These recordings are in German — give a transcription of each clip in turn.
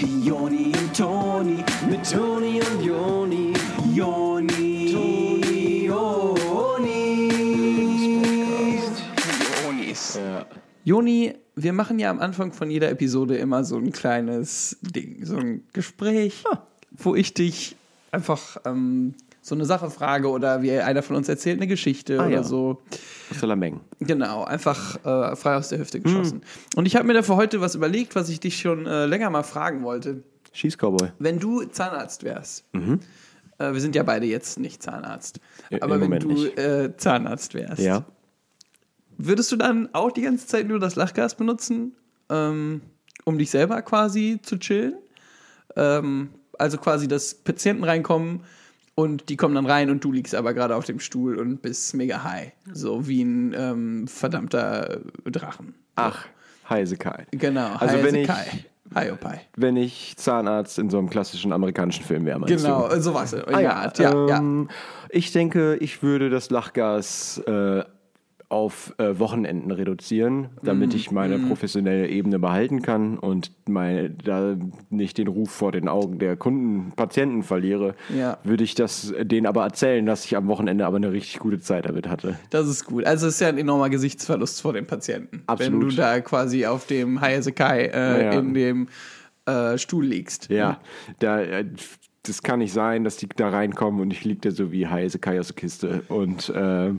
Joni und Toni, mit Toni und Joni, Joni, Toni, Joni. Jonis. Joni, wir machen ja am Anfang von jeder Episode immer so ein kleines Ding, so ein Gespräch, wo ich dich einfach ähm, so eine Sache frage oder wie einer von uns erzählt eine Geschichte oder ja. so. Salameng. Genau, einfach äh, frei aus der Hüfte geschossen. Und ich habe mir da für heute was überlegt, was ich dich schon äh, länger mal fragen wollte. Schießcowboy. Wenn du Zahnarzt wärst, äh, wir sind ja beide jetzt nicht Zahnarzt, Ja, aber im wenn Moment du äh, Zahnarzt wärst, Ja. würdest du dann auch die ganze Zeit nur das Lachgas benutzen, ähm, um dich selber quasi zu chillen? Ähm, also quasi, dass Patienten reinkommen und die kommen dann rein und du liegst aber gerade auf dem Stuhl und bist mega high. So wie ein ähm, verdammter Drachen. Ach, Heisekai. Genau, Also High wenn ich-. High Opai. Wenn ich Zahnarzt in so einem klassischen amerikanischen Film wäre, meinst Genau, du? sowas. Ah, ja. Ja, ja. ähm, Ich denke, ich würde das Lachgas äh, auf äh, Wochenenden reduzieren, damit Mhm, ich meine professionelle Ebene behalten kann und meine, da nicht den Ruf vor den Augen der Kunden, Patienten verliere, Ja. würde ich das denen aber erzählen, dass ich am Wochenende aber eine richtig gute Zeit damit hatte. Das ist gut. Also es ist ja ein enormer Gesichtsverlust vor den Patienten. Absolut. Wenn du da quasi auf dem High as a Kai äh, Ja. in dem äh, Stuhl liegst. Ja, da, äh, das kann nicht sein, dass die da reinkommen und ich liege da so wie heiße Kai aus der Kiste. Und äh,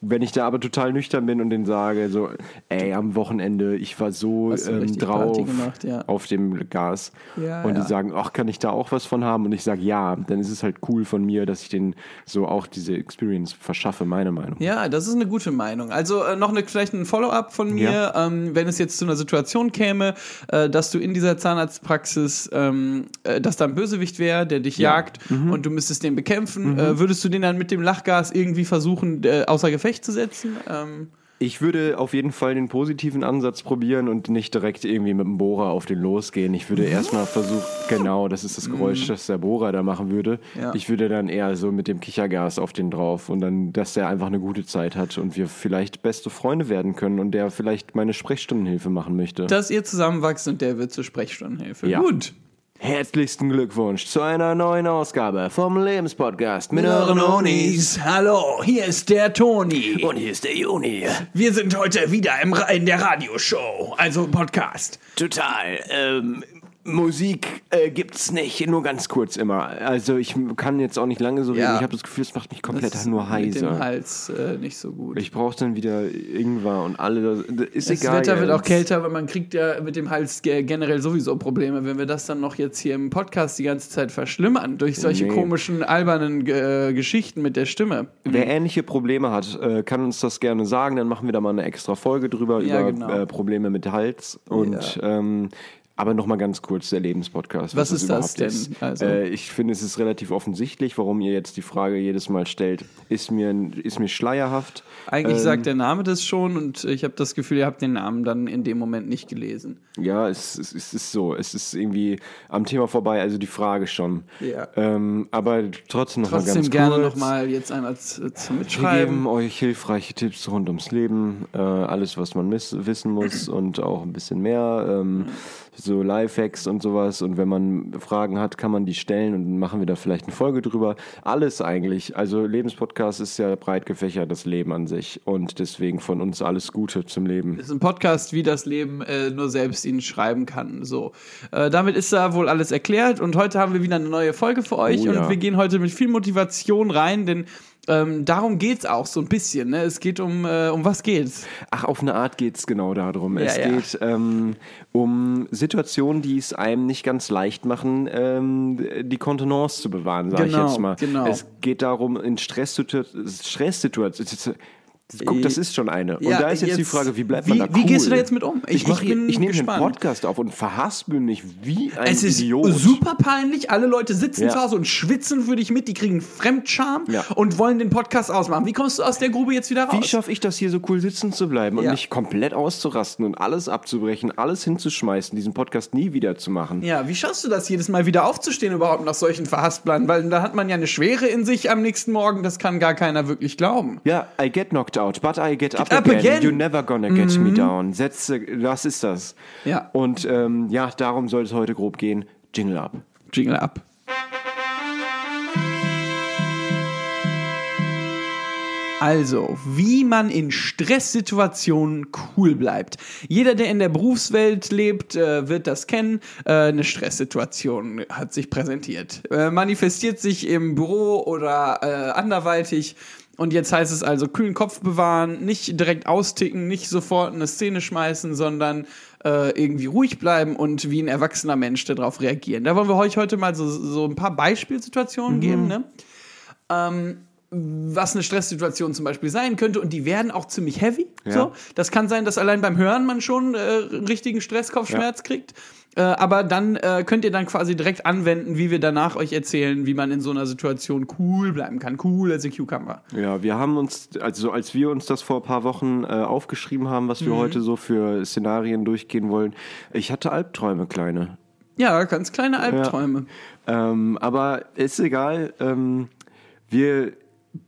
wenn ich da aber total nüchtern bin und denen sage, so, ey, am Wochenende, ich war so ähm, drauf gemacht, ja. auf dem Gas. Ja, und ja. die sagen, ach, kann ich da auch was von haben? Und ich sage, ja, dann ist es halt cool von mir, dass ich denen so auch diese Experience verschaffe, meine Meinung. Ja, das ist eine gute Meinung. Also äh, noch eine, vielleicht ein Follow-up von mir, ähm, wenn es jetzt zu einer Situation käme, äh, dass du in dieser Zahnarztpraxis, ähm, äh, dass da ein Bösewicht wäre, der dich jagt Mhm. und du müsstest den bekämpfen, äh, würdest du den dann mit dem Lachgas irgendwie versuchen, äh, außer Gefecht zu setzen? Ähm, Ich würde auf jeden Fall den positiven Ansatz probieren und nicht direkt irgendwie mit dem Bohrer auf den losgehen. Ich würde erstmal versuchen, genau, das ist das Geräusch, das der Bohrer da machen würde. Ja. Ich würde dann eher so mit dem Kichergas auf den drauf und dann, dass der einfach eine gute Zeit hat und wir vielleicht beste Freunde werden können und der vielleicht meine Sprechstundenhilfe machen möchte. dass ihr zusammenwachst und der wird zur Sprechstundenhilfe. Ja. Gut. Herzlichsten Glückwunsch zu einer neuen Ausgabe vom Lebenspodcast mit euren Onis. Hallo, hier ist der Toni. Und hier ist der Juni. Wir sind heute wieder im, Ra- in der Radioshow, also Podcast. Total. Ähm, Musik äh, gibt's nicht, nur ganz kurz immer. Also ich kann jetzt auch nicht lange so reden. Ja. Ich habe das Gefühl, es macht mich komplett ist nur Mit dem heiser. Hals äh, nicht so gut. Ich brauche dann wieder Ingwer und alle. Ist das egal. Wetter wird auch jetzt. kälter, aber man kriegt ja mit dem Hals ge- generell sowieso Probleme. Wenn wir das dann noch jetzt hier im Podcast die ganze Zeit verschlimmern durch solche Nee. komischen, albernen äh, Geschichten mit der Stimme. Wer ähnliche Probleme hat, äh, kann uns das gerne sagen. Dann machen wir da mal eine extra Folge drüber Ja, über genau. äh, Probleme mit Hals. Und ähm, aber noch mal ganz kurz der Lebenspodcast. Was ist das denn? Ist. Also- Äh, ich finde, es ist relativ offensichtlich, warum ihr jetzt die Frage jedes Mal stellt. Ist mir, ist mir schleierhaft. Eigentlich Ähm, sagt der Name das schon und ich habe das Gefühl, ihr habt den Namen dann in dem Moment nicht gelesen. Ja, es, es, es ist so. Es ist irgendwie am Thema vorbei, also die Frage schon. Ja. Ähm, aber trotzdem noch mal Trotzdem ganz gerne kurz. nochmal jetzt einmal zu, zu Wir mitschreiben. geben euch hilfreiche Tipps rund ums Leben, äh, alles, was man wissen muss und auch ein bisschen mehr, ähm, so Lifehacks und sowas. Und wenn man Fragen hat, kann man die stellen und dann machen wir da vielleicht eine Folge drüber. Alles eigentlich. Also Lebenspodcast ist ja breit gefächert, das Leben an sich. Und deswegen von uns alles Gute zum Leben. ist ein Podcast, wie das Leben äh, nur selbst ihn schreiben kann. So, äh, damit ist da wohl alles erklärt und heute haben wir wieder eine neue Folge für euch Oh ja. und wir gehen heute mit viel Motivation rein, denn ähm, darum geht's auch so ein bisschen. Ne? Es geht um äh, um was geht's? Ach, auf eine Art geht es genau darum. Ja, es ja. geht ähm, um Situationen, die es einem nicht ganz leicht machen, ähm, die Kontenance zu bewahren, sage Genau, ich jetzt mal. genau. Es geht darum, in Stresssitua- Stresssituationen. Guck, das ist schon eine. Und Ja, da ist jetzt, die jetzt- Frage, wie bleibt wie- man da wie cool? gehst du da jetzt mit um? Ich- Ich, mach ich ich nehme einen Podcast auf und verhaspel mich wie ein Es ist Idiot. super peinlich. Alle Leute sitzen Ja. zu Hause und schwitzen für dich mit. Die kriegen Fremdscham Ja. und wollen den Podcast ausmachen. Wie kommst du aus der Grube jetzt wieder raus? Wie schaffe ich das hier so cool sitzen zu bleiben und nicht komplett auszurasten und alles abzubrechen, alles hinzuschmeißen, diesen Podcast nie wieder zu machen? Ja, wie schaffst du das jedes Mal wieder aufzustehen überhaupt nach solchen Verhasplern? Weil da hat man ja eine Schwere in sich am nächsten Morgen, das kann gar keiner wirklich glauben. Ja, I get knocked out, but I get, up, up again. again. Mhm. You're never gonna get me down. Sätze, was ist das? Ja. Und ähm, ja, darum soll es heute grob gehen. Jingle up. Jingle ab. Also, wie man in Stresssituationen cool bleibt. Jeder, der in der Berufswelt lebt, äh, wird das kennen. Äh, eine Stresssituation hat sich präsentiert. Äh, manifestiert sich im Büro oder äh, anderweitig. Und jetzt heißt es also kühlen Kopf bewahren, nicht direkt austicken, nicht sofort eine Szene schmeißen, sondern äh, irgendwie ruhig bleiben und wie ein erwachsener Mensch darauf reagieren. Da wollen wir euch heute mal so, so ein paar Beispielsituationen geben, ne? Ähm, was eine Stresssituation zum Beispiel sein könnte und die werden auch ziemlich heavy. Ja. So. Das kann sein, dass allein beim Hören man schon äh, einen richtigen Stresskopfschmerz kriegt. Äh, aber dann äh, könnt ihr dann quasi direkt anwenden, wie wir danach euch erzählen, wie man in so einer Situation cool bleiben kann. Cool als a Cucumber. Ja, wir haben uns, also als wir uns das vor ein paar Wochen äh, aufgeschrieben haben, was wir heute so für Szenarien durchgehen wollen, ich hatte Albträume, kleine. Ja, ganz kleine Albträume. Ähm, aber ist egal. Ähm, wir,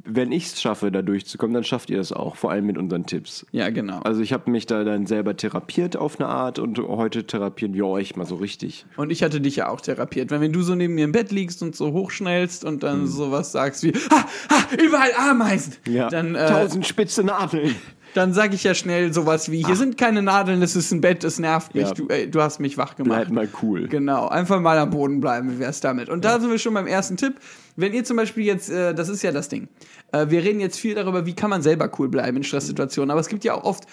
wenn ich es schaffe, da durchzukommen, dann schafft ihr das auch, vor allem mit unseren Tipps. Ja, genau. Also ich habe mich da dann selber therapiert auf eine Art und heute therapieren wir euch mal so richtig. Und ich hatte dich ja auch therapiert. Weil wenn du so neben mir im Bett liegst und so hochschnellst und dann sowas sagst wie, ha, ha, überall Ameisen, dann, äh, Tausend spitze Nadeln. Dann sage ich ja schnell sowas wie, hier sind keine Nadeln, es ist ein Bett, es nervt mich, Ja. du, ey, du hast mich wach gemacht. Bleib mal cool. Genau, einfach mal am Boden bleiben, wie wär's damit? Und da sind wir schon beim ersten Tipp. Wenn ihr zum Beispiel jetzt, äh, das ist ja das Ding, äh, wir reden jetzt viel darüber, wie kann man selber cool bleiben in Stresssituationen, aber es gibt ja auch oft,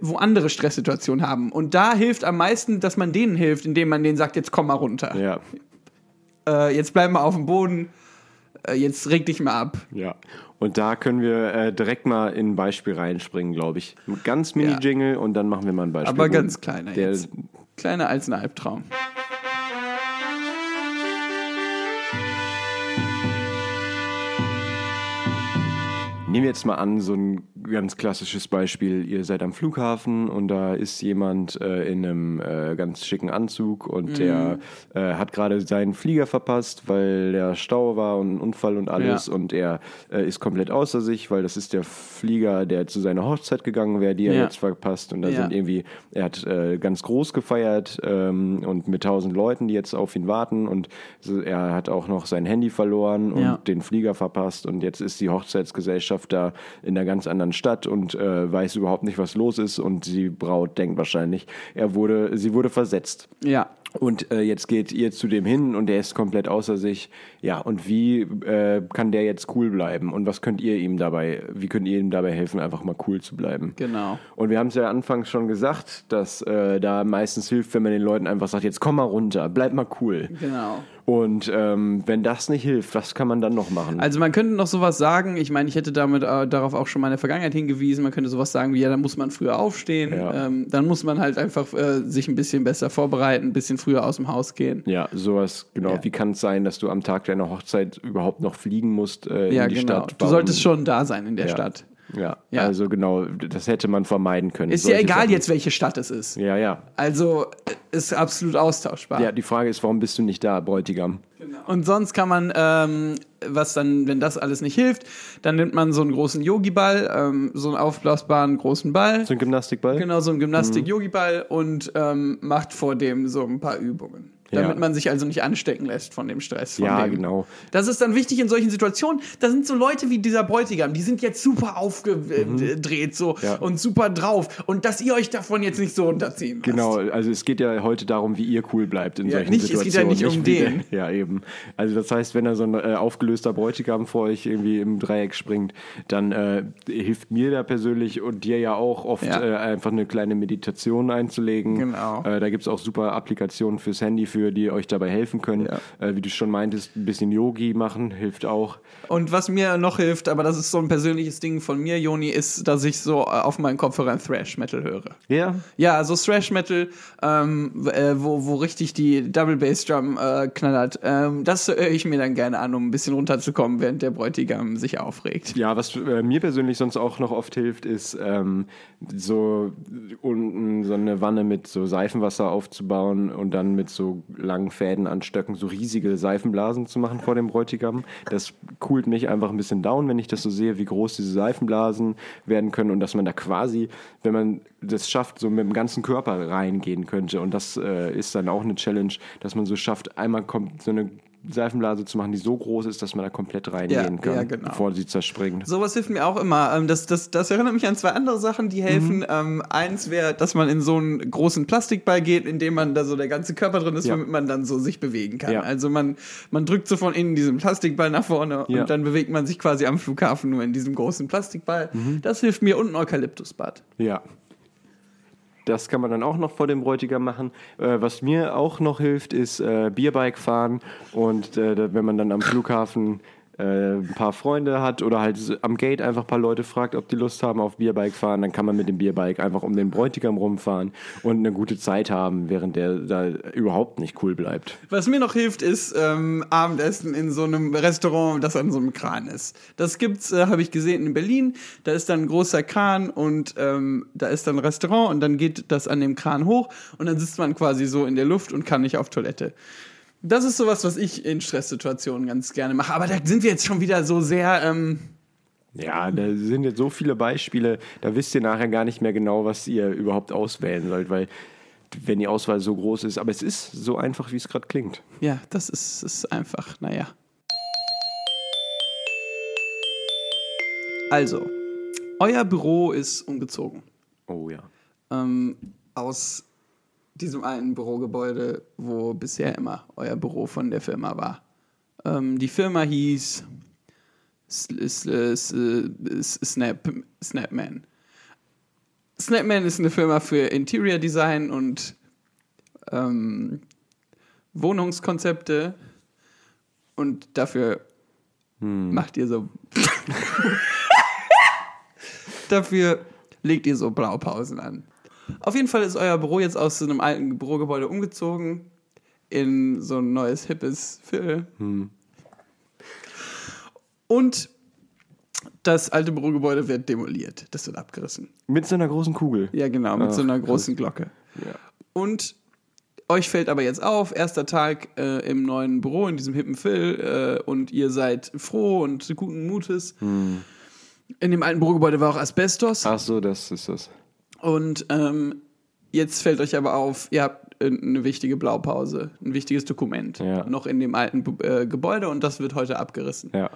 wo andere Stresssituationen haben. Und da hilft am meisten, dass man denen hilft, indem man denen sagt, jetzt komm mal runter. Ja, Äh, jetzt bleib mal auf dem Boden, äh, jetzt reg dich mal ab. ja. Und da können wir äh, direkt mal in ein Beispiel reinspringen, glaube ich. Ganz Mini-Jingle und dann machen wir mal ein Beispiel. Aber ganz kleiner der, jetzt. Kleiner als ein Albtraum. Nehmen wir jetzt mal an, so ein ganz klassisches Beispiel. Ihr seid am Flughafen und da ist jemand äh, in einem äh, ganz schicken Anzug und der äh, hat gerade seinen Flieger verpasst, weil der Stau war und ein Unfall und alles. Ja. Und er äh, ist komplett außer sich, weil das ist der Flieger, der zu seiner Hochzeit gegangen wäre, die er Ja. jetzt verpasst. Und da Ja. sind irgendwie, er hat äh, ganz groß gefeiert ähm, und mit tausend Leuten, die jetzt auf ihn warten. Und er hat auch noch sein Handy verloren und den Flieger verpasst. Und jetzt ist die Hochzeitsgesellschaft da in einer ganz anderen Stadt und äh, weiß überhaupt nicht, was los ist. Und die Braut denkt wahrscheinlich, er wurde, sie wurde versetzt. Ja. Und äh, jetzt geht ihr zu dem hin und der ist komplett außer sich. Ja, und wie äh, kann der jetzt cool bleiben? Und was könnt ihr ihm dabei, wie könnt ihr ihm dabei helfen, einfach mal cool zu bleiben? Genau. Und wir haben es ja anfangs schon gesagt, dass äh, da meistens hilft, wenn man den Leuten einfach sagt, jetzt komm mal runter, bleib mal cool. Genau. Und ähm, wenn das nicht hilft, was kann man dann noch machen? Also man könnte noch sowas sagen, ich meine, ich hätte damit äh, darauf auch schon mal in der Vergangenheit hingewiesen, man könnte sowas sagen wie, ja, dann muss man früher aufstehen, Ja. ähm, dann muss man halt einfach äh, sich ein bisschen besser vorbereiten, ein bisschen früher aus dem Haus gehen. ja, sowas, genau. Ja. Wie kann es sein, dass du am Tag deiner Hochzeit überhaupt noch fliegen musst äh, Ja, in die genau. Stadt? Du Warum- solltest schon da sein in der Ja. Stadt. Ja, Ja. also genau, das hätte man vermeiden können. Ist ja egal Sachen. jetzt, welche Stadt es ist. Ja, ja. Also äh, ist absolut austauschbar. Ja, die Frage ist, warum bist du nicht da, Bräutigam? Und sonst kann man, ähm, was dann, wenn das alles nicht hilft, dann nimmt man so einen großen Yogi-Ball, ähm, so einen aufblasbaren großen Ball. So ein Gymnastikball? Genau, so ein Gymnastik-Yogi-Ball und ähm, macht vor dem so ein paar Übungen. Damit Ja. man sich also nicht anstecken lässt von dem Stress. Von Ja, dem. genau. Das ist dann wichtig in solchen Situationen. Da sind so Leute wie dieser Bräutigam, die sind jetzt super aufgedreht so Mhm. Ja. und super drauf. Und dass ihr euch davon jetzt nicht so unterziehen lasst. Genau, also es geht ja heute darum, wie ihr cool bleibt in Ja, solchen nicht- es geht ja Situationen. nicht um wie den. Ja, eben. Also das heißt, wenn da so ein äh, aufgelöster Bräutigam vor euch irgendwie im Dreieck springt, dann äh, hilft mir da persönlich und dir ja auch oft äh, einfach eine kleine Meditation einzulegen. Genau. Äh, da gibt es auch super Applikationen fürs Handy, für die euch dabei helfen können. Ja. Äh, wie du schon meintest, ein bisschen Yogi machen hilft auch. Und was mir noch hilft, aber das ist so ein persönliches Ding von mir, Joni, ist, dass ich so äh, auf meinen Kopfhörern Thrash Metal höre. Ja, Ja, also Thrash Metal, ähm, äh, wo, wo richtig die Double Bass Drum äh, knallert. Ähm, das höre ich mir dann gerne an, um ein bisschen runterzukommen, während der Bräutigam sich aufregt. Ja, was äh, mir persönlich sonst auch noch oft hilft, ist ähm, so unten so eine Wanne mit so Seifenwasser aufzubauen und dann mit so langen Fäden an Stöcken so riesige Seifenblasen zu machen vor dem Bräutigam. Das coolt mich einfach ein bisschen down, wenn ich das so sehe, wie groß diese Seifenblasen werden können und dass man da quasi, wenn man das schafft, so mit dem ganzen Körper reingehen könnte. Und das äh, ist dann auch eine Challenge, dass man so schafft, einmal kommt so eine Seifenblase zu machen, die so groß ist, dass man da komplett reingehen Ja, kann, ja, genau. bevor sie zerspringt. Sowas hilft mir auch immer. Ähm, das, das, das erinnert mich an zwei andere Sachen, die helfen. Ähm, eins wäre, dass man in so einen großen Plastikball geht, in dem man da so der ganze Körper drin ist, Ja. womit man dann so sich bewegen kann. Also man, man drückt so von innen diesen Plastikball nach vorne und dann bewegt man sich quasi am Flughafen nur in diesem großen Plastikball. Das hilft mir und ein Eukalyptusbad. Ja. Das kann man dann auch noch vor dem Bräutigam machen. Äh, was mir auch noch hilft, ist äh, Bierbike fahren. Und äh, wenn man dann am Flughafen äh, ein paar Freunde hat oder halt am Gate einfach ein paar Leute fragt, ob die Lust haben auf Bierbike fahren, dann kann man mit dem Bierbike einfach um den Bräutigam rumfahren und eine gute Zeit haben, während der da überhaupt nicht cool bleibt. Was mir noch hilft, ist ähm, Abendessen in so einem Restaurant, das an so einem Kran ist. Das gibt's, äh, habe ich gesehen in Berlin. Da ist dann ein großer Kran und ähm, da ist dann ein Restaurant und dann geht das an dem Kran hoch und dann sitzt man quasi so in der Luft und kann nicht auf Toilette. Das ist sowas, was ich in Stresssituationen ganz gerne mache. Aber da sind wir jetzt schon wieder so sehr. Ähm, Ja, da sind jetzt so viele Beispiele, da wisst ihr nachher gar nicht mehr genau, was ihr überhaupt auswählen sollt, weil wenn die Auswahl so groß ist, aber es ist so einfach, wie es gerade klingt. ja, das ist, ist einfach, naja. Also, euer Büro ist umgezogen. Oh ja. ähm, aus diesem alten Bürogebäude, wo bisher immer euer Büro von der Firma war. Ähm, die Firma hieß Snap Snapman. Snapman ist eine Firma für Interior Design und ähm, Wohnungskonzepte und dafür macht ihr so dafür legt ihr so Blaupausen an. Auf jeden Fall ist euer Büro jetzt aus so einem alten Bürogebäude umgezogen in so ein neues, hippes Viertel. Und das alte Bürogebäude wird demoliert. Das wird abgerissen. Mit so einer großen Kugel. Ja, genau, mit so Ach, einer krass. großen Glocke. Ja. Und euch fällt aber jetzt auf, erster Tag äh, im neuen Büro, in diesem hippen Phil, äh, und ihr seid froh und guten Mutes. Hm. In dem alten Bürogebäude war auch Asbestos. Ach so, das ist das. Und ähm, jetzt fällt euch aber auf, ihr habt äh, eine wichtige Blaupause, ein wichtiges Dokument Ja. noch in dem alten äh, Gebäude und das wird heute abgerissen. Ja.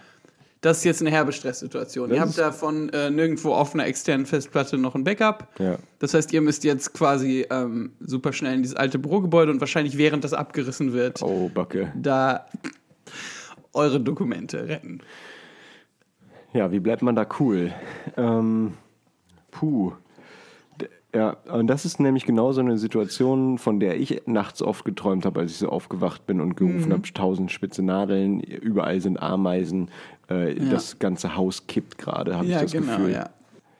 Das ist jetzt eine herbe Stresssituation. Das ihr habt davon äh, nirgendwo auf einer externen Festplatte noch ein Backup. Ja. Das heißt, ihr müsst jetzt quasi ähm, super schnell in dieses alte Bürogebäude und wahrscheinlich während das abgerissen wird, Oh, Backe. da eure Dokumente retten. Ja, wie bleibt man da cool? Ähm, puh. Ja, und das ist nämlich genau so eine Situation, von der ich nachts oft geträumt habe, als ich so aufgewacht bin und gerufen habe, tausend spitze Nadeln, überall sind Ameisen, äh, das ganze Haus kippt gerade, habe ich Ja, das genau, Gefühl. ja.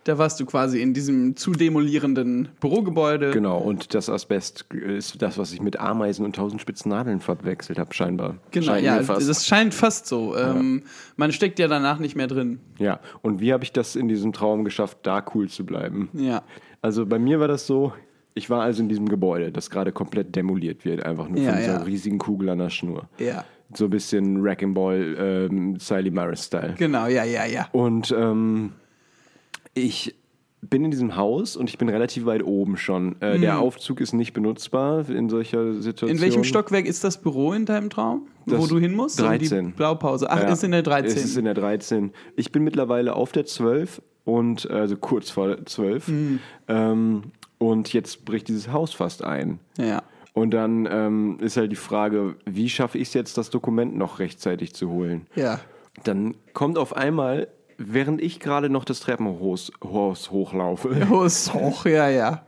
Da warst du quasi in diesem zu demolierenden Bürogebäude. Genau, und das Asbest ist das, was ich mit Ameisen und tausend spitzen Nadeln verwechselt habe, scheinbar. Genau, Scheint ja, das scheint fast so. Ähm, man steckt ja danach nicht mehr drin. Ja, und wie habe ich das in diesem Traum geschafft, da cool zu bleiben? Ja. Also bei mir war das so, ich war also in diesem Gebäude, das gerade komplett demoliert wird, einfach nur Ja, von dieser ja. riesigen Kugel an der Schnur. Ja. So ein bisschen Wrecking Ball, ähm, Sally Maris-Style. Genau, ja, ja, ja. Und ähm, ich bin in diesem Haus und ich bin relativ weit oben schon. Äh, Der Aufzug ist nicht benutzbar in solcher Situation. Mhm. In welchem Stockwerk ist das Büro in deinem Traum, wo Das du hin musst? Um 13. die Blaupause. Ach, Ja, ist in der 13. Es ist in der 13. Ich bin mittlerweile auf der 12 und also kurz vor 12. Mhm. Ähm, und jetzt bricht dieses Haus fast ein. ja. Und dann ähm, ist halt die Frage, wie schaffe ich es jetzt, das Dokument noch rechtzeitig zu holen? Ja. Dann kommt auf einmal, während ich gerade noch das Treppenhaus Haus hochlaufe, Hoch, hoch, ja, ja.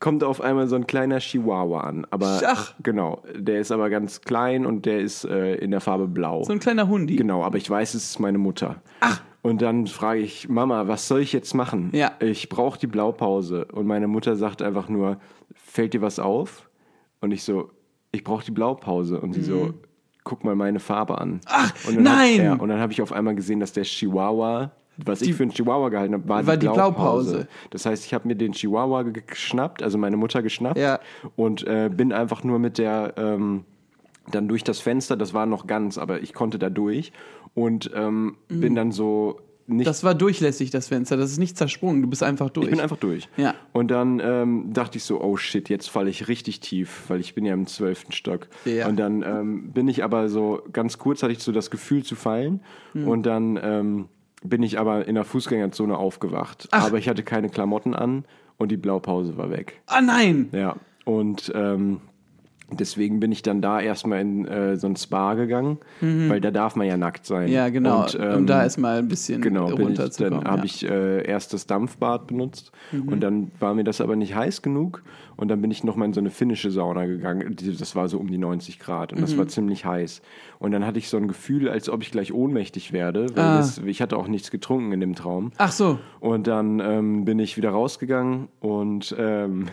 kommt auf einmal so ein kleiner Chihuahua an. Aber Ach. genau, der ist aber ganz klein und der ist äh, in der Farbe blau. So ein kleiner Hundi. Genau, aber ich weiß, es ist meine Mutter. Ach. Und dann frage ich, Mama, was soll ich jetzt machen? Ja. Ich brauche die Blaupause. Und meine Mutter sagt einfach nur, fällt dir was auf? Und ich so, ich brauche die Blaupause. Und sie so, guck mal meine Farbe an. Mhm. Ach, und nein! Hat, ja, und dann habe ich auf einmal gesehen, dass der Chihuahua, was ich für einen Chihuahua gehalten habe, war, war die die Blaupause. Das heißt, ich habe mir den Chihuahua ge- geschnappt, also meine Mutter geschnappt Ja. und äh, bin einfach nur mit der ähm, dann durch das Fenster, das war noch ganz, aber ich konnte da durch und ähm, bin dann so nicht Mhm. Das war durchlässig, das Fenster. Das ist nicht zersprungen. Du bist einfach durch. ich bin einfach durch. Ja. Und dann ähm, dachte ich so, oh shit, jetzt falle ich richtig tief, weil ich bin ja im zwölften Stock. Ja. Und dann ähm, bin ich aber so, ganz kurz hatte ich so das Gefühl zu fallen. Hm. Und dann ähm, bin ich aber in der Fußgängerzone aufgewacht. Ach. Aber ich hatte keine Klamotten an und die Blaupause war weg. ah, nein! Ja. Und ähm, deswegen bin ich dann da erstmal in äh, so ein Spa gegangen, weil da darf man ja nackt sein. Mhm. Ja, genau. Und, um ähm, da erstmal ein bisschen Genau, runterzukommen. dann habe ja. Mhm. ich äh, erst das Dampfbad benutzt und dann war mir das aber nicht heiß genug und dann bin ich nochmal in so eine finnische Sauna gegangen. Das war so um die 90 Grad und das Mhm. war ziemlich heiß. Und dann hatte ich so ein Gefühl, als ob ich gleich ohnmächtig werde, weil Ah. das, ich hatte auch nichts getrunken in dem Traum. Ach so. Und dann ähm, bin ich wieder rausgegangen und ähm,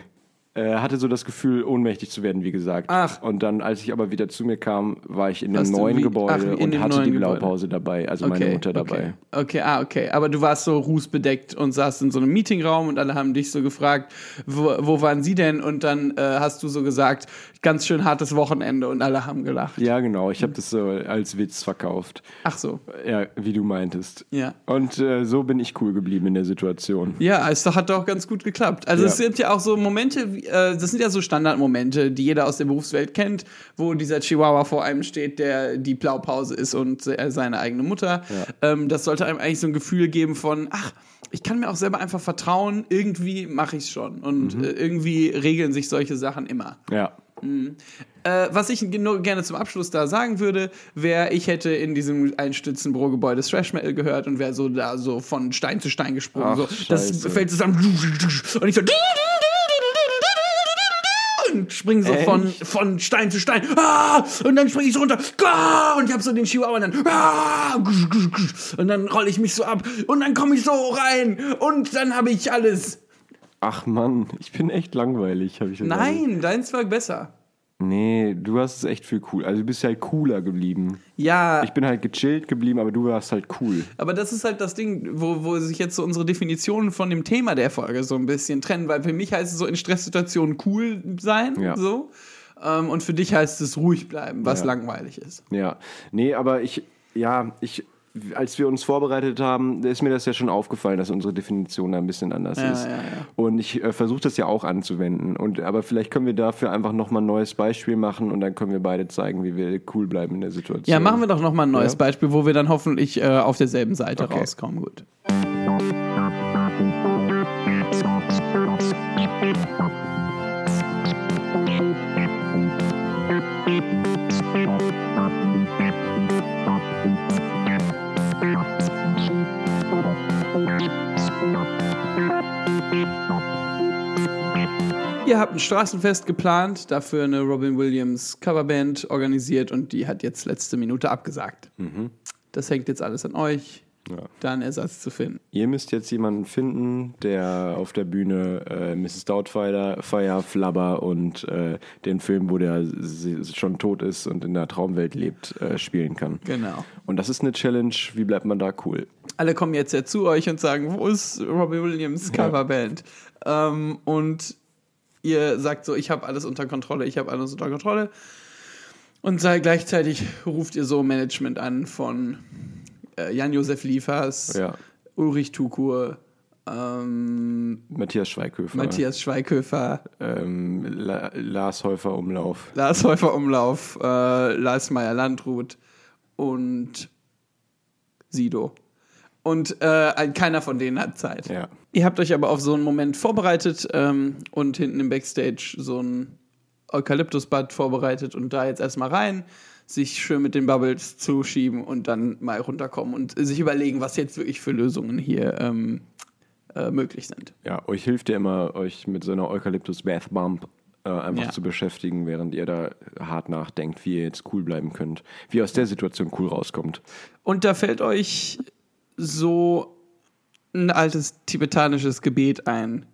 äh, hatte so das Gefühl, ohnmächtig zu werden, wie gesagt. Ach. Und dann, als ich aber wieder zu mir kam, war ich in dem du neuen wie- Gebäude ach, und hatte die Gebäude. Blaupause dabei, also meine Mutter dabei. Okay. okay, ah, okay. Aber du warst so rußbedeckt und saßt in so einem Meetingraum und alle haben dich so gefragt, wo, wo waren sie denn? Und dann äh, hast du so gesagt, ganz schön hartes Wochenende und alle haben gelacht. Ja, genau. Ich habe das so als Witz verkauft. Ach so. Ja, wie du meintest. Ja. Und äh, so bin ich cool geblieben in der Situation. Ja, es hat doch ganz gut geklappt. Also Ja. es sind ja auch so Momente, wie- äh, das sind ja so Standardmomente, die jeder aus der Berufswelt kennt, wo dieser Chihuahua vor einem steht, der die Blaupause ist und äh, seine eigene Mutter. Ähm, das sollte einem eigentlich so ein Gefühl geben von, ach, ich kann mir auch selber einfach vertrauen, irgendwie mache ich es schon. Und Mhm. äh, irgendwie regeln sich solche Sachen immer. Ja. Äh, was ich nur gerne zum Abschluss da sagen würde, wäre, ich hätte in diesem Einstützenbürogebäude Thrash Metal gehört und wäre so da so von Stein zu Stein gesprungen. Ach, so, das fällt zusammen und ich so und spring so Echt? von, von Stein zu Stein. Ah! Und dann springe ich so runter. Ah! Und ich habe so den Chihuahua und dann. Ah! Und dann rolle ich mich so ab. Und dann komme ich so rein. Und dann habe ich alles. Ach Mann, ich bin echt langweilig, habe ich gesagt. Nein, deins war besser. Nee, du hast es echt viel cool. Also du bist halt cooler geblieben. Ja, Ich bin halt gechillt geblieben, aber du warst halt cool. Aber das ist halt das Ding, wo, wo sich jetzt so unsere Definitionen von dem Thema der Folge so ein bisschen trennen, weil für mich heißt es so in Stresssituationen cool sein, Ja. so. Ähm, und für dich heißt es ruhig bleiben, was Ja. langweilig ist. Ja. Nee, aber ich, ja, ich, als wir uns vorbereitet haben, ist mir das ja schon aufgefallen, dass unsere Definition da ein bisschen anders Ja, ist. ja, ja. Und ich äh, versuche das ja auch anzuwenden. Und, aber vielleicht können wir dafür einfach nochmal ein neues Beispiel machen und dann können wir beide zeigen, wie wir cool bleiben in der Situation. Ja, machen wir doch noch mal ein neues Ja. Beispiel, wo wir dann hoffentlich äh, auf derselben Seite Okay. rauskommen. Gut. Ihr habt ein Straßenfest geplant, dafür eine Robin Williams Coverband organisiert und die hat jetzt letzte Minute abgesagt. Das hängt jetzt alles an euch, Ja. da einen Ersatz zu finden. Ihr müsst jetzt jemanden finden, der auf der Bühne äh, Mrs. Doubtfire, Fire, Flubber und äh, den Film, wo der schon tot ist und in der Traumwelt lebt, äh, spielen kann. Genau. Und das ist eine Challenge. Wie bleibt man da cool? Alle kommen jetzt ja zu euch und sagen, wo ist Robbie Williams Coverband? Ähm, und ihr sagt so, ich habe alles unter Kontrolle, ich habe alles unter Kontrolle. Und sei, gleichzeitig ruft ihr so Management an von äh, Jan-Josef Liefers, Ja. Ulrich Tukur, ähm, Matthias Schweighöfer. Matthias Schweighöfer, Ähm, La Lars Häufer Umlauf. Lars Häufer Umlauf, äh, Lars Meyer Landrut und Sido. Und äh, keiner von denen hat Zeit. Ja. Ihr habt euch aber auf so einen Moment vorbereitet ähm, und hinten im Backstage so ein Eukalyptusbad vorbereitet und da jetzt erstmal rein, sich schön mit den Bubbles zuschieben und dann mal runterkommen und sich überlegen, was jetzt wirklich für Lösungen hier ähm, äh, möglich sind. Ja, euch hilft ja immer, euch mit so einer Eukalyptus Bath Bump äh, einfach Ja. zu beschäftigen, während ihr da hart nachdenkt, wie ihr jetzt cool bleiben könnt. Wie ihr aus der Situation cool rauskommt. Und da fällt euch so ein altes tibetanisches Gebet ein,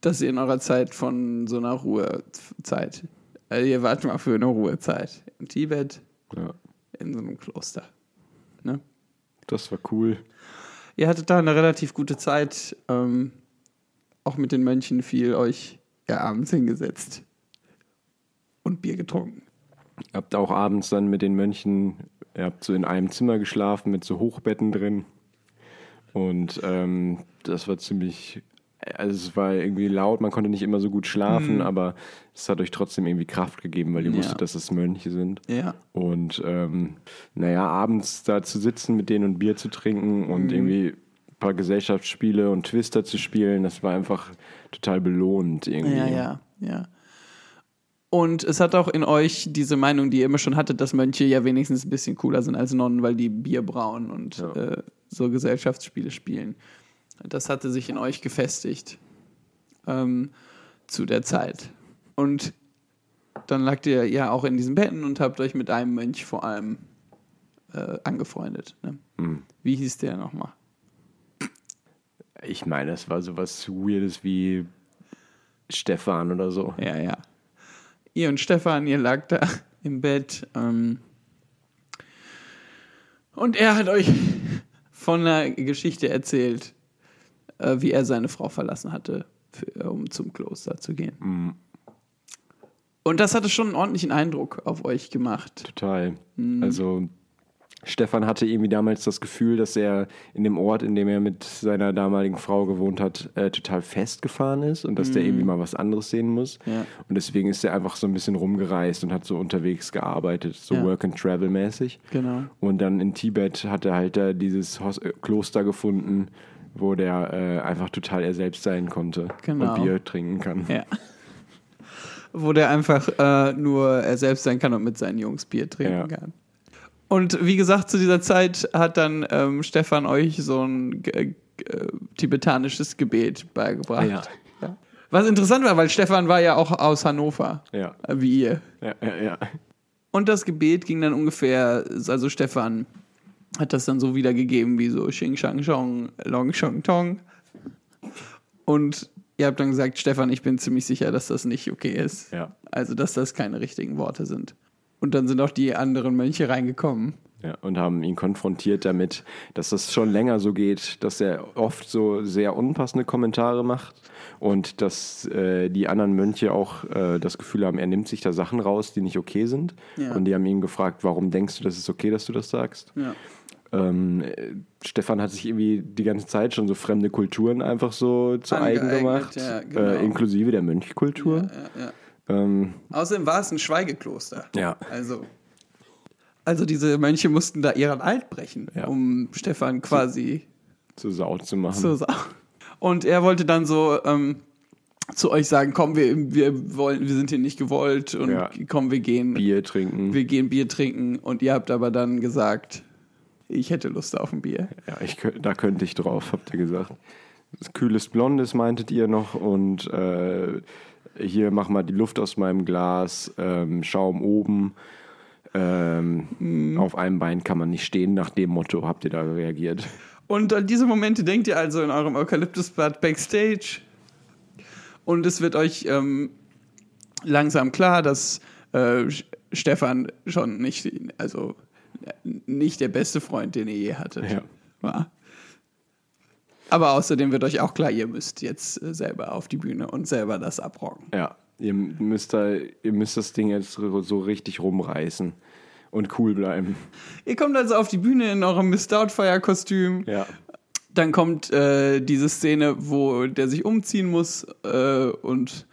das ihr in eurer Zeit von so einer Ruhezeit Also ihr wart mal für eine Ruhezeit. In Tibet, Ja, in so einem Kloster. Ne? das war cool. Ihr hattet da eine relativ gute Zeit, ähm, auch mit den Mönchen viel euch ja, abends hingesetzt und Bier getrunken. Habt auch abends dann mit den Mönchen, ihr habt so in einem Zimmer geschlafen mit so Hochbetten drin. Und ähm, das war ziemlich, also es war irgendwie laut, man konnte nicht immer so gut schlafen, aber es hat euch trotzdem irgendwie Kraft gegeben, weil ihr Ja. wusstet, dass es Mönche sind. Ja. Und ähm, naja, abends da zu sitzen mit denen und Bier zu trinken und irgendwie ein paar Gesellschaftsspiele und Twister zu spielen, das war einfach total belohnend irgendwie. Ja, ja, ja. Und es hat auch in euch diese Meinung, die ihr immer schon hattet, dass Mönche ja wenigstens ein bisschen cooler sind als Nonnen, weil die Bier brauen und Ja. äh, so Gesellschaftsspiele spielen. Das hatte sich in euch gefestigt ähm, zu der Zeit. Und dann lagt ihr ja auch in diesen Betten und habt euch mit einem Mönch vor allem äh, angefreundet. Ne? Hm. Wie hieß der nochmal? Ich meine, es war sowas Weirdes wie Stefan oder so. Ja, ja. Ihr und Stefan, ihr lag da im Bett. Ähm, und er hat euch von einer Geschichte erzählt, äh, wie er seine Frau verlassen hatte, für, um zum Kloster zu gehen. Und das hatte schon einen ordentlichen Eindruck auf euch gemacht. Total. Also Stefan hatte irgendwie damals das Gefühl, dass er in dem Ort, in dem er mit seiner damaligen Frau gewohnt hat, äh, total festgefahren ist und dass der irgendwie mal was anderes sehen muss. Ja. Und deswegen ist er einfach so ein bisschen rumgereist und hat so unterwegs gearbeitet, so Ja. Work-and-Travel-mäßig. Genau. Und dann in Tibet hat er halt da dieses Hos äh, Kloster gefunden, wo der äh, einfach total er selbst sein konnte Genau. und Bier trinken kann. Ja. Wo der einfach äh, nur er selbst sein kann und mit seinen Jungs Bier trinken kann. Und wie gesagt, zu dieser Zeit hat dann ähm, Stefan euch so ein äh, tibetanisches Gebet beigebracht. Ja. Ja. Was interessant war, weil Stefan war ja auch aus Hannover, Ja, äh, wie ihr. ja, ja. ja. Und das Gebet ging dann ungefähr, also Stefan hat das dann so wiedergegeben wie so Xing Shang Chong, Long Shong Tong. Und ihr habt dann gesagt, Stefan, ich bin ziemlich sicher, dass das nicht okay ist. Ja. Also, dass das keine richtigen Worte sind. Und dann sind auch die anderen Mönche reingekommen. Ja, und haben ihn konfrontiert damit, dass das schon länger so geht, dass er oft so sehr unpassende Kommentare macht und dass äh, die anderen Mönche auch äh, das Gefühl haben, er nimmt sich da Sachen raus, die nicht okay sind. Ja. Und die haben ihn gefragt, warum denkst du, das ist okay, dass du das sagst? Ja. Ähm, äh, Stefan hat sich irgendwie die ganze Zeit schon so fremde Kulturen einfach so zu eigen gemacht, genau. äh, inklusive der Mönchkultur. Ja, ja. Ähm, Außerdem war es ein Schweigekloster. Ja. Also, also diese Mönche mussten da ihren Eid brechen, Ja. um Stefan quasi zu Sau zu machen. zu sagen. Und er wollte dann so ähm, zu euch sagen, komm, wir, wir wollen, wir sind hier nicht gewollt und Ja. komm, wir gehen, Bier trinken. wir gehen Bier trinken. Und ihr habt aber dann gesagt, ich hätte Lust auf ein Bier. Ja, ich, da könnte ich drauf, habt ihr gesagt. Das kühles Blondes meintet ihr noch und äh, hier mach mal die Luft aus meinem Glas, ähm, Schaum oben. Ähm, Auf einem Bein kann man nicht stehen. Nach dem Motto habt ihr da reagiert. Und an diese Momente denkt ihr also in eurem Eukalyptusbad backstage. Und es wird euch ähm, langsam klar, dass äh, Stefan schon nicht, also nicht der beste Freund, den ihr je hattet, Ja. war. Aber außerdem wird euch auch klar, ihr müsst jetzt äh, selber auf die Bühne und selber das abrocken. Ja, ihr müsst, da, ihr müsst das Ding jetzt so richtig rumreißen und cool bleiben. Ihr kommt also auf die Bühne in eurem Miss Doubtfire-Kostüm. Ja. Dann kommt äh, diese Szene, wo der sich umziehen muss äh, und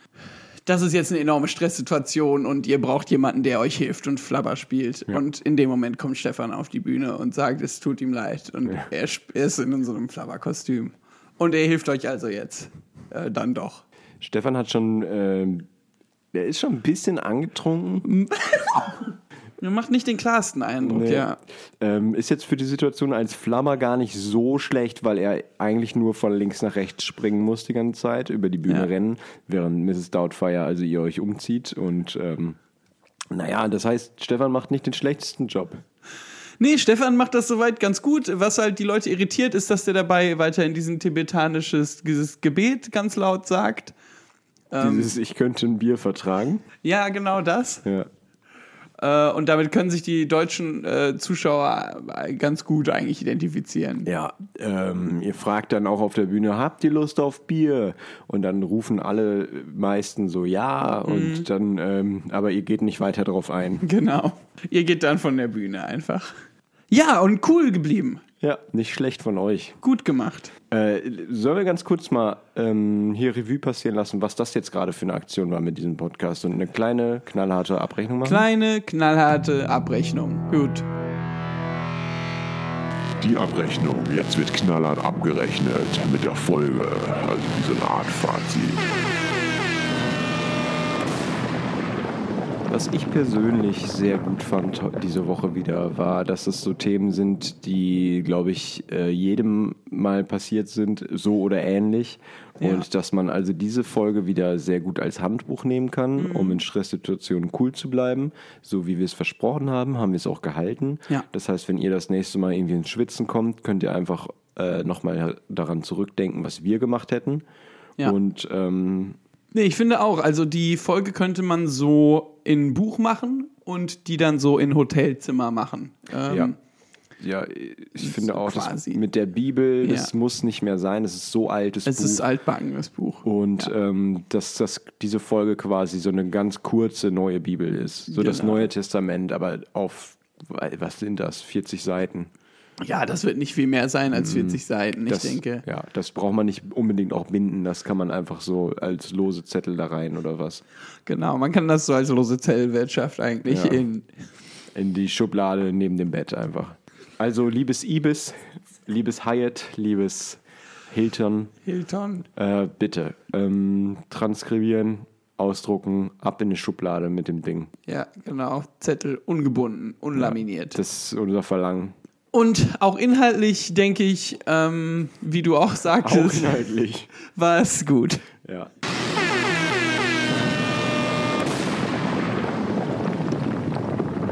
das ist jetzt eine enorme Stresssituation und ihr braucht jemanden, der euch hilft und Flabber spielt. Ja. Und in dem Moment kommt Stefan auf die Bühne und sagt, es tut ihm leid. Und er, sp- er ist in so einem Flabber-Kostüm. Und er hilft euch also jetzt. Äh, dann doch. Stefan hat schon, ähm, der ist schon ein bisschen angetrunken. Macht nicht den klarsten Eindruck, Nee. ja. Ähm, ist jetzt für die Situation als Flammer gar nicht so schlecht, weil er eigentlich nur von links nach rechts springen muss die ganze Zeit, über die Bühne Ja. rennen, während Mrs. Doubtfire, also ihr euch umzieht. Und ähm, naja, das heißt, Stefan macht nicht den schlechtesten Job. Nee, Stefan macht das soweit ganz gut. Was halt die Leute irritiert, ist, dass der dabei weiterhin diesen tibetanisches dieses Gebet ganz laut sagt. Dieses Ich könnte ein Bier vertragen. Ja, genau das. Ja. Äh, und damit können sich die deutschen äh, Zuschauer äh, ganz gut eigentlich identifizieren. Ja, ähm, ihr fragt dann auch auf der Bühne, habt ihr Lust auf Bier? Und dann rufen alle meisten so ja und dann, ähm, aber ihr geht nicht weiter drauf ein. Genau. Ihr geht dann von der Bühne einfach. Ja, und cool geblieben. Ja, nicht schlecht von euch. Gut gemacht. Äh, sollen wir ganz kurz mal ähm, hier Revue passieren lassen, was das jetzt gerade für eine Aktion war mit diesem Podcast und eine kleine, knallharte Abrechnung machen? Kleine, knallharte Abrechnung. Gut. Die Abrechnung. Jetzt wird knallhart abgerechnet mit der Folge. Also wie so eine Art Fazit. Was ich persönlich sehr gut fand diese Woche wieder, war, dass es so Themen sind, die, glaube ich, äh, jedem mal passiert sind, so oder ähnlich. Ja. Und dass man also diese Folge wieder sehr gut als Handbuch nehmen kann, um in Stresssituationen cool zu bleiben. So wie wir es versprochen haben, haben wir es auch gehalten. Ja. Das heißt, wenn ihr das nächste Mal irgendwie ins Schwitzen kommt, könnt ihr einfach äh, nochmal daran zurückdenken, was wir gemacht hätten. Ja. Und ähm, Nee, ich finde auch, also die Folge könnte man so in Buch machen und die dann so in Hotelzimmer machen. Ähm, Ja. Ja, ich finde auch, das mit der Bibel, das Ja. muss nicht mehr sein. Es ist so altes Es Buch. ist altbacken, das Buch. und ähm, dass, dass diese Folge quasi so eine ganz kurze neue Bibel ist. So das Genau. Neue Testament, aber auf, was sind das, 40 Seiten. Ja, das wird nicht viel mehr sein als 40 Seiten, ich Das, denke. Ja, das braucht man nicht unbedingt auch binden. Das kann man einfach so als lose Zettel da rein oder was. Genau, man kann das so als lose Zellwirtschaft eigentlich Ja. in. In die Schublade neben dem Bett einfach. Also, liebes Ibis, liebes Hyatt, liebes Hilton, Hilton. Äh, bitte ähm, transkribieren, ausdrucken, ab in die Schublade mit dem Ding. Ja, genau. Zettel ungebunden, unlaminiert. Das ist unser Verlangen. Und auch inhaltlich, denke ich, ähm, wie du auch Auch sagtest, inhaltlich. war es gut. Ja.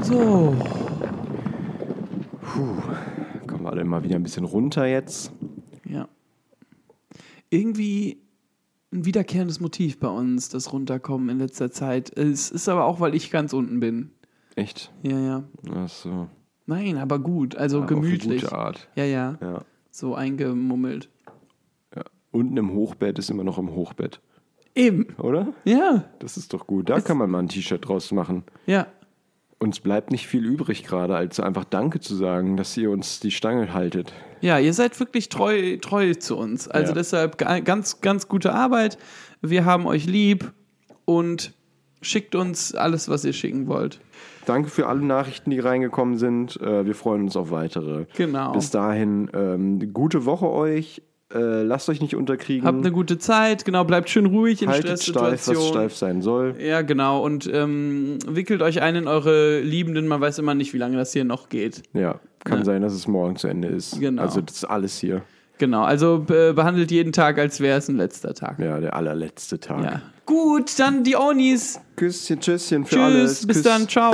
So. Kommen wir alle mal wieder ein bisschen runter jetzt. Ja. Irgendwie ein wiederkehrendes Motiv bei uns, das Runterkommen in letzter Zeit. Es ist aber auch, weil ich ganz unten bin. Echt? Ja, ja. Ach so. Nein, aber gut. Also Ja, Auf eine gemütlich. gute Art. Ja, ja, Ja. So eingemummelt. ja. Unten im Hochbett ist immer noch im Hochbett. Eben. Oder? Ja, Das ist doch gut. Da kann man mal ein T-Shirt draus machen. ja. Uns bleibt nicht viel übrig gerade, als einfach Danke zu sagen, dass ihr uns die Stange haltet. Ja, ihr seid wirklich treu, treu zu uns. Also Ja. deshalb ga- ganz, ganz gute Arbeit. Wir haben euch lieb und schickt uns alles, was ihr schicken wollt. Danke für alle Nachrichten, die reingekommen sind. Äh, Wir freuen uns auf weitere. Genau. Bis dahin, ähm, gute Woche euch. Äh, lasst euch nicht unterkriegen. Habt eine gute Zeit, genau, bleibt schön ruhig in Haltet steif, was Stresssituationen. steif sein soll. Ja, genau. Und ähm, wickelt euch ein in eure Liebenden. Man weiß immer nicht, wie lange das hier noch geht. Ja, kann Ja. sein, dass es morgen zu Ende ist. Genau. Also das ist alles hier. Genau. Also be behandelt jeden Tag, als wäre es ein letzter Tag. Ja, der allerletzte Tag. Ja. Gut, dann die Onis. Küsschen, Tschüsschen für Tschüss, alles. bis Küss. dann, ciao.